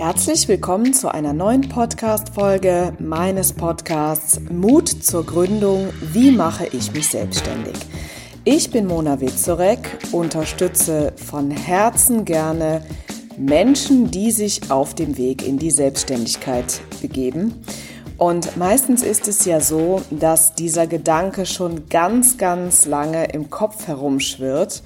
Herzlich willkommen zu einer neuen Podcast-Folge meines Podcasts Mut zur Gründung. Wie mache ich mich selbstständig? Ich bin Mona Witzorek, unterstütze von Herzen gerne Menschen, die sich auf dem Weg in die Selbstständigkeit begeben. Und meistens ist es ja so, dass dieser Gedanke schon ganz, ganz lange im Kopf herumschwirrt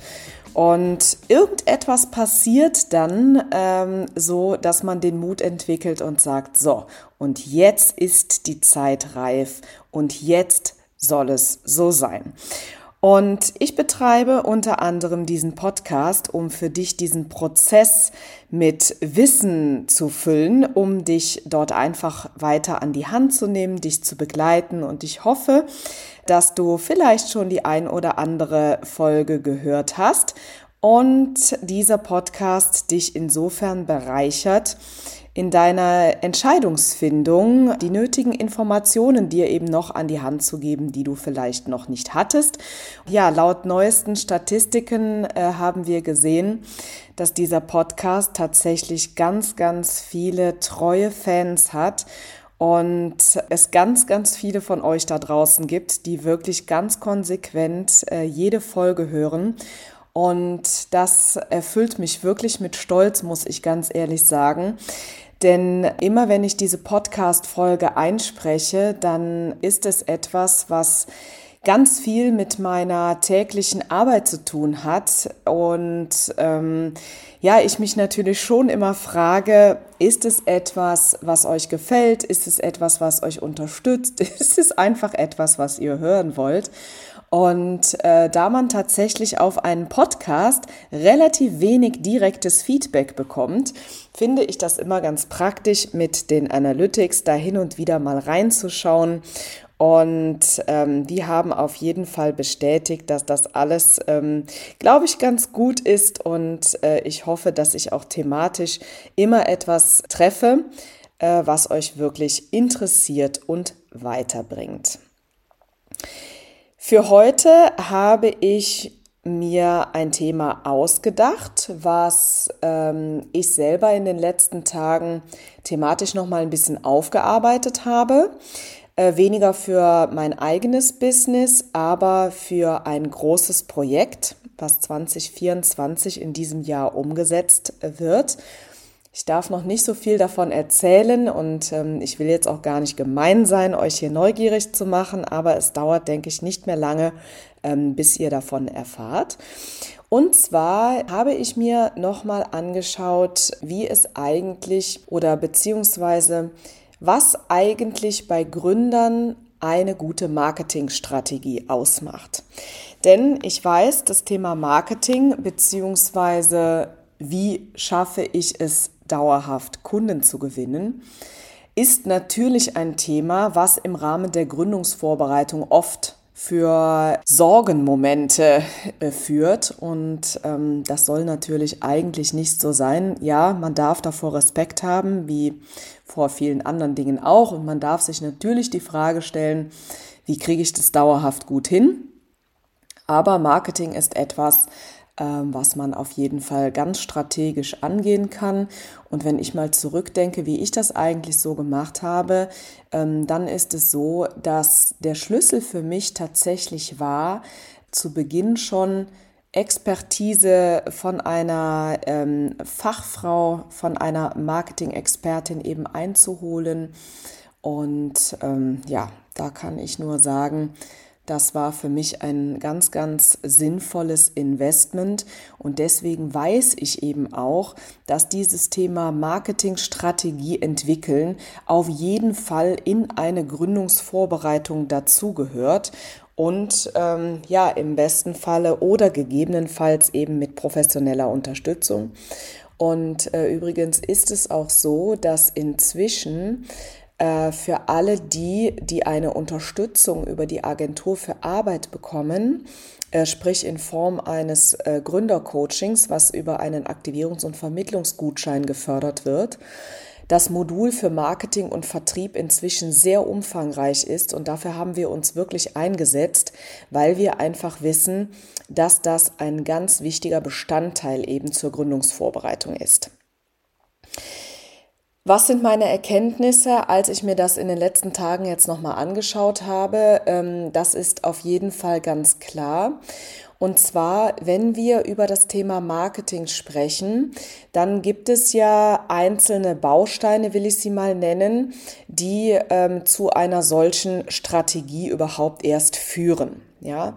und irgendetwas passiert dann ähm, so, dass man den Mut entwickelt und sagt, so, und jetzt ist die Zeit reif und jetzt soll es so sein. Und ich betreibe unter anderem diesen Podcast, um für dich diesen Prozess mit Wissen zu füllen, um dich dort einfach weiter an die Hand zu nehmen, dich zu begleiten. Und ich hoffe, dass du vielleicht schon die ein oder andere Folge gehört hast und dieser Podcast dich insofern bereichert, in deiner Entscheidungsfindung die nötigen Informationen dir eben noch an die Hand zu geben, die du vielleicht noch nicht hattest. Ja, laut neuesten Statistiken äh, haben wir gesehen, dass dieser Podcast tatsächlich ganz, ganz viele treue Fans hat und es ganz, ganz viele von euch da draußen gibt, die wirklich ganz konsequent äh, jede Folge hören und das erfüllt mich wirklich mit Stolz, muss ich ganz ehrlich sagen. Denn immer wenn ich diese Podcast-Folge einspreche, dann ist es etwas, was ganz viel mit meiner täglichen Arbeit zu tun hat. Und ähm, ja, ich mich natürlich schon immer frage, ist es etwas, was euch gefällt? Ist es etwas, was euch unterstützt? Ist es einfach etwas, was ihr hören wollt? Und äh, da man tatsächlich auf einen Podcast relativ wenig direktes Feedback bekommt, finde ich das immer ganz praktisch, mit den Analytics da hin und wieder mal reinzuschauen. Und ähm, die haben auf jeden Fall bestätigt, dass das alles, ähm, glaube ich, ganz gut ist. Und äh, ich hoffe, dass ich auch thematisch immer etwas treffe, äh, was euch wirklich interessiert und weiterbringt. Für heute habe ich mir ein Thema ausgedacht, was ähm, ich selber in den letzten Tagen thematisch noch mal ein bisschen aufgearbeitet habe. Äh, weniger für mein eigenes Business, aber für ein großes Projekt, was 2024 in diesem Jahr umgesetzt wird. Ich darf noch nicht so viel davon erzählen und ähm, ich will jetzt auch gar nicht gemein sein, euch hier neugierig zu machen, aber es dauert, denke ich, nicht mehr lange, ähm, bis ihr davon erfahrt. Und zwar habe ich mir nochmal angeschaut, wie es eigentlich oder beziehungsweise was eigentlich bei Gründern eine gute Marketingstrategie ausmacht. Denn ich weiß, das Thema Marketing beziehungsweise wie schaffe ich es dauerhaft Kunden zu gewinnen, ist natürlich ein Thema, was im Rahmen der Gründungsvorbereitung oft für Sorgenmomente äh, führt. Und ähm, das soll natürlich eigentlich nicht so sein. Ja, man darf davor Respekt haben, wie vor vielen anderen Dingen auch. Und man darf sich natürlich die Frage stellen, wie kriege ich das dauerhaft gut hin? Aber Marketing ist etwas, was man auf jeden Fall ganz strategisch angehen kann. Und wenn ich mal zurückdenke, wie ich das eigentlich so gemacht habe, ähm, dann ist es so, dass der Schlüssel für mich tatsächlich war, zu Beginn schon Expertise von einer ähm, Fachfrau, von einer Marketing-Expertin eben einzuholen. Und ähm, ja, da kann ich nur sagen, das war für mich ein ganz, ganz sinnvolles Investment und deswegen weiß ich eben auch, dass dieses Thema Marketingstrategie entwickeln auf jeden Fall in eine Gründungsvorbereitung dazugehört und ähm, ja, im besten Falle oder gegebenenfalls eben mit professioneller Unterstützung. Und äh, übrigens ist es auch so, dass inzwischen äh, für alle die, die eine Unterstützung über die Agentur für Arbeit bekommen, äh, sprich in Form eines äh, Gründercoachings, was über einen Aktivierungs- und Vermittlungsgutschein gefördert wird, das Modul für Marketing und Vertrieb inzwischen sehr umfangreich ist und dafür haben wir uns wirklich eingesetzt, weil wir einfach wissen, dass das ein ganz wichtiger Bestandteil eben zur Gründungsvorbereitung ist. Was sind meine Erkenntnisse, als ich mir das in den letzten Tagen jetzt nochmal angeschaut habe? Ähm, das ist auf jeden Fall ganz klar. Und zwar, wenn wir über das Thema Marketing sprechen, dann gibt es ja einzelne Bausteine, will ich sie mal nennen, die ähm, zu einer solchen Strategie überhaupt erst führen. Ja,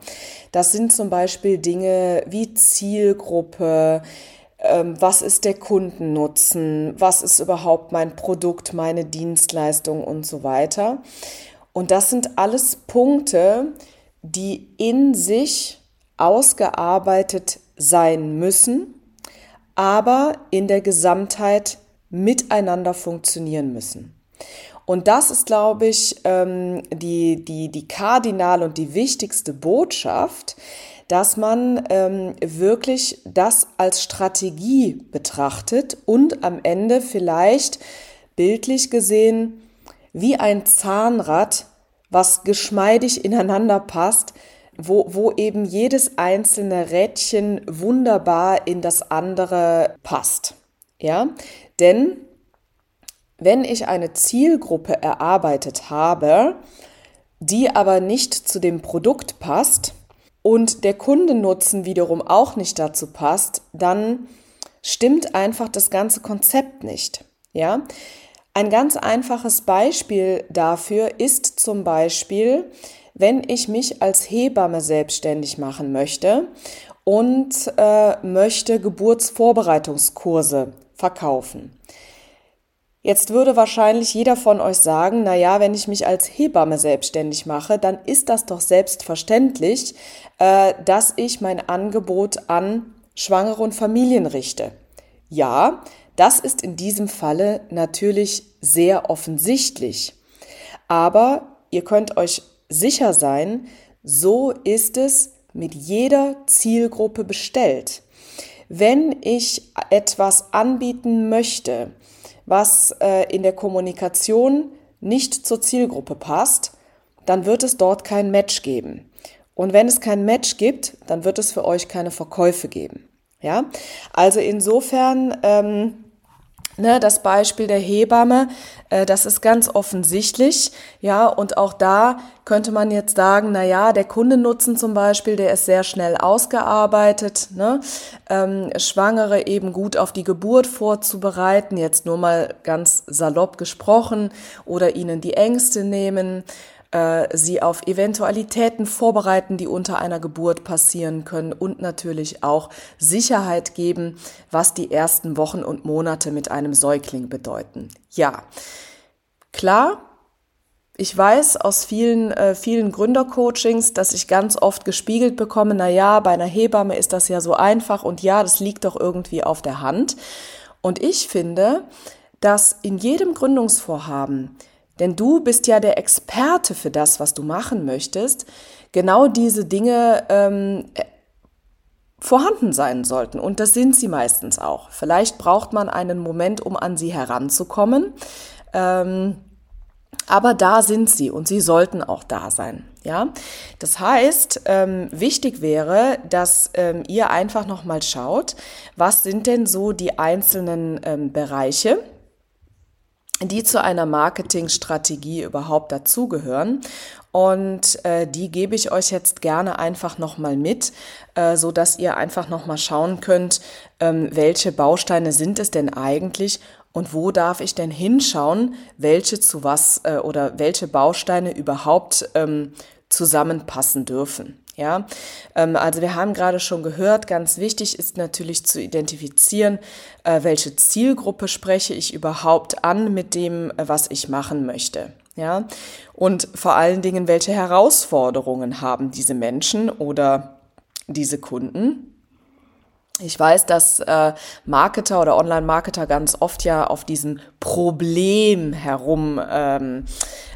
das sind zum Beispiel Dinge wie Zielgruppe, was ist der Kundennutzen, was ist überhaupt mein Produkt, meine Dienstleistung und so weiter. Und das sind alles Punkte, die in sich ausgearbeitet sein müssen, aber in der Gesamtheit miteinander funktionieren müssen. Und das ist, glaube ich, ähm, die, die, die kardinal und die wichtigste Botschaft, dass man ähm, wirklich das als Strategie betrachtet und am Ende vielleicht bildlich gesehen wie ein Zahnrad, was geschmeidig ineinander passt, wo, wo eben jedes einzelne Rädchen wunderbar in das andere passt. Ja, denn wenn ich eine Zielgruppe erarbeitet habe, die aber nicht zu dem Produkt passt, und der Kundennutzen wiederum auch nicht dazu passt, dann stimmt einfach das ganze Konzept nicht. Ja? Ein ganz einfaches Beispiel dafür ist zum Beispiel, wenn ich mich als Hebamme selbstständig machen möchte und äh, möchte Geburtsvorbereitungskurse verkaufen. Jetzt würde wahrscheinlich jeder von euch sagen, na ja, wenn ich mich als Hebamme selbstständig mache, dann ist das doch selbstverständlich, äh, dass ich mein Angebot an Schwangere und Familien richte. Ja, das ist in diesem Falle natürlich sehr offensichtlich. Aber ihr könnt euch sicher sein, so ist es mit jeder Zielgruppe bestellt. Wenn ich etwas anbieten möchte, was äh, in der Kommunikation nicht zur Zielgruppe passt, dann wird es dort kein Match geben. Und wenn es kein Match gibt, dann wird es für euch keine Verkäufe geben. Ja, also insofern ähm, Ne, das Beispiel der Hebamme, äh, das ist ganz offensichtlich, ja, und auch da könnte man jetzt sagen, na ja, der Kundennutzen zum Beispiel, der ist sehr schnell ausgearbeitet, ne, ähm, Schwangere eben gut auf die Geburt vorzubereiten, jetzt nur mal ganz salopp gesprochen, oder ihnen die Ängste nehmen, äh, sie auf Eventualitäten vorbereiten, die unter einer Geburt passieren können und natürlich auch Sicherheit geben, was die ersten Wochen und Monate mit einem Säugling bedeuten. Ja, klar, ich weiß aus vielen, äh, vielen Gründercoachings, dass ich ganz oft gespiegelt bekomme, na ja, bei einer Hebamme ist das ja so einfach und ja, das liegt doch irgendwie auf der Hand. Und ich finde, dass in jedem Gründungsvorhaben denn du bist ja der Experte für das, was du machen möchtest. Genau diese Dinge ähm, vorhanden sein sollten. Und das sind sie meistens auch. Vielleicht braucht man einen Moment, um an sie heranzukommen. Ähm, aber da sind sie und sie sollten auch da sein. Ja, das heißt, ähm, wichtig wäre, dass ähm, ihr einfach noch mal schaut, was sind denn so die einzelnen ähm, Bereiche, die zu einer Marketingstrategie überhaupt dazugehören. Und äh, die gebe ich euch jetzt gerne einfach nochmal mit, äh, so dass ihr einfach nochmal schauen könnt, ähm, welche Bausteine sind es denn eigentlich und wo darf ich denn hinschauen, welche zu was äh, oder welche Bausteine überhaupt ähm, zusammenpassen dürfen. Ja, ähm, also wir haben gerade schon gehört, ganz wichtig ist natürlich zu identifizieren, äh, welche Zielgruppe spreche ich überhaupt an mit dem, äh, was ich machen möchte. Ja, und vor allen Dingen, welche Herausforderungen haben diese Menschen oder diese Kunden? Ich weiß, dass äh, Marketer oder Online-Marketer ganz oft ja auf diesem Problem herum ähm,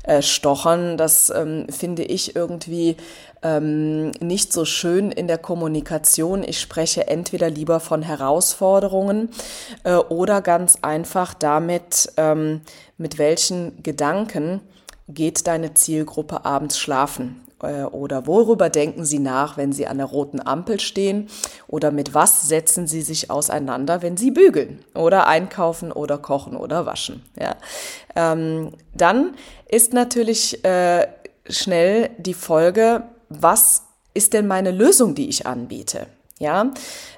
äh, stochern. Das ähm, finde ich irgendwie ähm, nicht so schön in der Kommunikation. Ich spreche entweder lieber von Herausforderungen äh, oder ganz einfach damit, ähm, mit welchen Gedanken geht deine Zielgruppe abends schlafen Äh, oder worüber denken Sie nach, wenn Sie an der roten Ampel stehen? Oder mit was setzen Sie sich auseinander, wenn Sie bügeln oder einkaufen oder kochen oder waschen? Ja. Ähm, dann ist natürlich äh, schnell die Folge, was ist denn meine Lösung, die ich anbiete? Ja,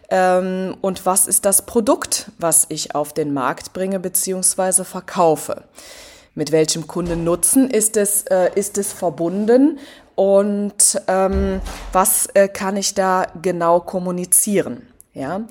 ähm, und was ist das Produkt, was ich auf den Markt bringe bzw. verkaufe? Mit welchem Kundennutzen ist es, äh, ist es verbunden und ähm, was äh, kann ich da genau kommunizieren? Ja,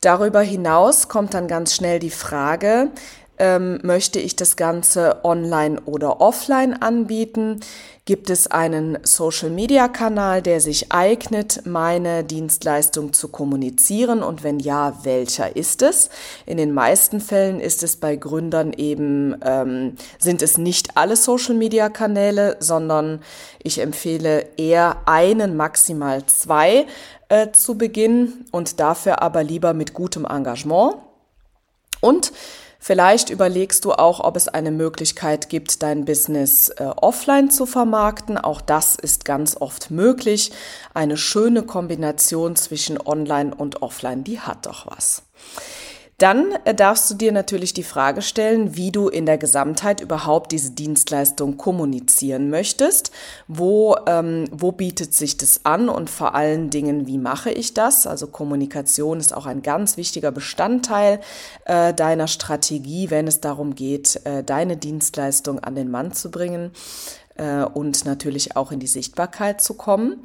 darüber hinaus kommt dann ganz schnell die Frage, ähm, möchte ich das Ganze online oder offline anbieten? Gibt es einen Social-Media-Kanal, der sich eignet, meine Dienstleistung zu kommunizieren? Und wenn ja, welcher ist es? In den meisten Fällen ist es bei Gründern eben, ähm, sind es nicht alle Social-Media-Kanäle, sondern ich empfehle eher einen, maximal zwei äh, zu beginnen und dafür aber lieber mit gutem Engagement. Und Vielleicht überlegst du auch, ob es eine Möglichkeit gibt, dein Business äh, offline zu vermarkten. Auch das ist ganz oft möglich. Eine schöne Kombination zwischen online und offline, die hat doch was. Dann äh, darfst du dir natürlich die Frage stellen, wie du in der Gesamtheit überhaupt diese Dienstleistung kommunizieren möchtest. Wo, ähm, wo bietet sich das an und vor allen Dingen, wie mache ich das? Also Kommunikation ist auch ein ganz wichtiger Bestandteil äh, deiner Strategie, wenn es darum geht, äh, deine Dienstleistung an den Mann zu bringen äh, und natürlich auch in die Sichtbarkeit zu kommen.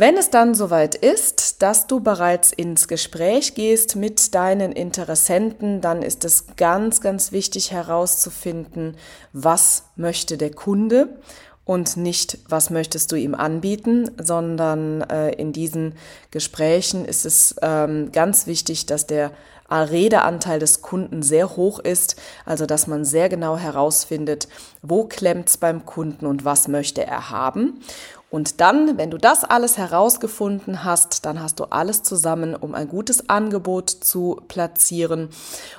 Wenn es dann soweit ist, dass du bereits ins Gespräch gehst mit deinen Interessenten, dann ist es ganz, ganz wichtig herauszufinden, was möchte der Kunde und nicht, was möchtest du ihm anbieten, sondern äh, in diesen Gesprächen ist es ähm, ganz wichtig, dass der Redeanteil des Kunden sehr hoch ist, also dass man sehr genau herausfindet, wo klemmt's beim Kunden und was möchte er haben. Und dann, wenn du das alles herausgefunden hast, dann hast du alles zusammen, um ein gutes Angebot zu platzieren.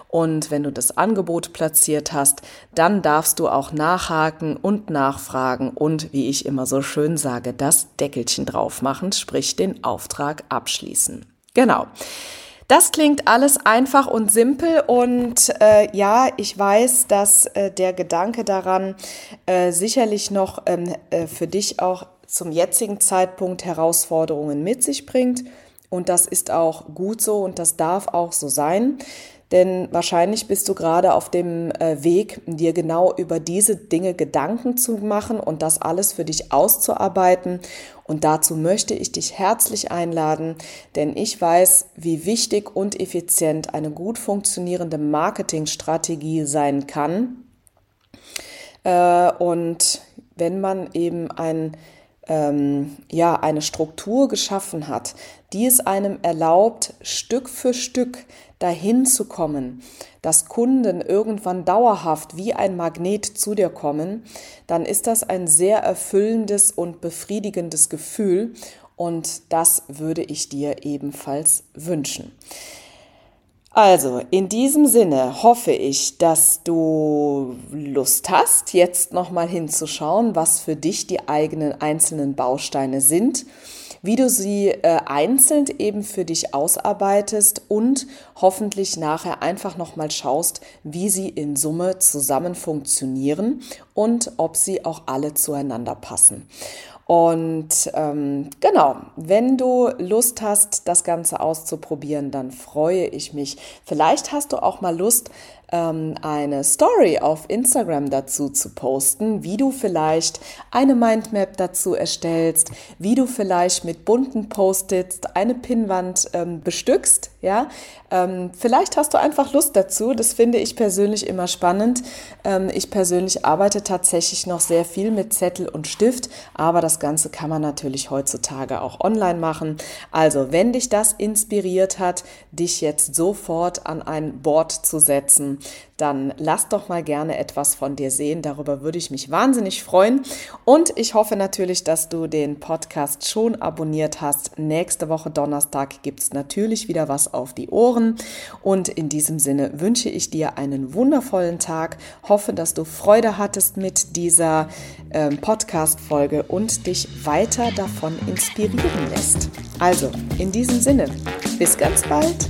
Und wenn du das Angebot platziert hast, dann darfst du auch nachhaken und nachfragen und, wie ich immer so schön sage, das Deckelchen drauf machen, sprich den Auftrag abschließen. Genau. Das klingt alles einfach und simpel und äh, ja, ich weiß, dass äh, der Gedanke daran äh, sicherlich noch ähm, äh, für dich auch zum jetzigen Zeitpunkt Herausforderungen mit sich bringt. Und das ist auch gut so und das darf auch so sein. Denn wahrscheinlich bist du gerade auf dem äh, Weg, dir genau über diese Dinge Gedanken zu machen und das alles für dich auszuarbeiten. Und dazu möchte ich dich herzlich einladen, denn ich weiß, wie wichtig und effizient eine gut funktionierende Marketingstrategie sein kann. Äh, und wenn man eben ein ähm, ja, eine Struktur geschaffen hat, die es einem erlaubt, Stück für Stück dahin zu kommen, dass Kunden irgendwann dauerhaft wie ein Magnet zu dir kommen, dann ist das ein sehr erfüllendes und befriedigendes Gefühl und das würde ich dir ebenfalls wünschen. Also, in diesem Sinne hoffe ich, dass du Lust hast, jetzt nochmal hinzuschauen, was für dich die eigenen einzelnen Bausteine sind, wie du sie äh, einzeln eben für dich ausarbeitest und hoffentlich nachher einfach nochmal schaust, wie sie in Summe zusammen funktionieren und ob sie auch alle zueinander passen. Und ähm, genau, wenn du Lust hast, das Ganze auszuprobieren, dann freue ich mich. Vielleicht hast du auch mal Lust, ähm, eine Story auf Instagram dazu zu posten, wie du vielleicht eine Mindmap dazu erstellst, wie du vielleicht mit bunten Post-its eine Pinnwand ähm, bestückst. Ja, ähm, vielleicht hast du einfach Lust dazu. Das finde ich persönlich immer spannend. Ähm, ich persönlich arbeite tatsächlich noch sehr viel mit Zettel und Stift, aber das Ganze kann man natürlich heutzutage auch online machen. Also, wenn dich das inspiriert hat, dich jetzt sofort an ein Board zu setzen, dann lass doch mal gerne etwas von dir sehen. Darüber würde ich mich wahnsinnig freuen. Und ich hoffe natürlich, dass du den Podcast schon abonniert hast. Nächste Woche Donnerstag gibt es natürlich wieder was auf die Ohren. Und in diesem Sinne wünsche ich dir einen wundervollen Tag. Hoffe, dass du Freude hattest mit dieser ähm, Podcast-Folge und dich weiter davon inspirieren lässt. Also, in diesem Sinne, bis ganz bald.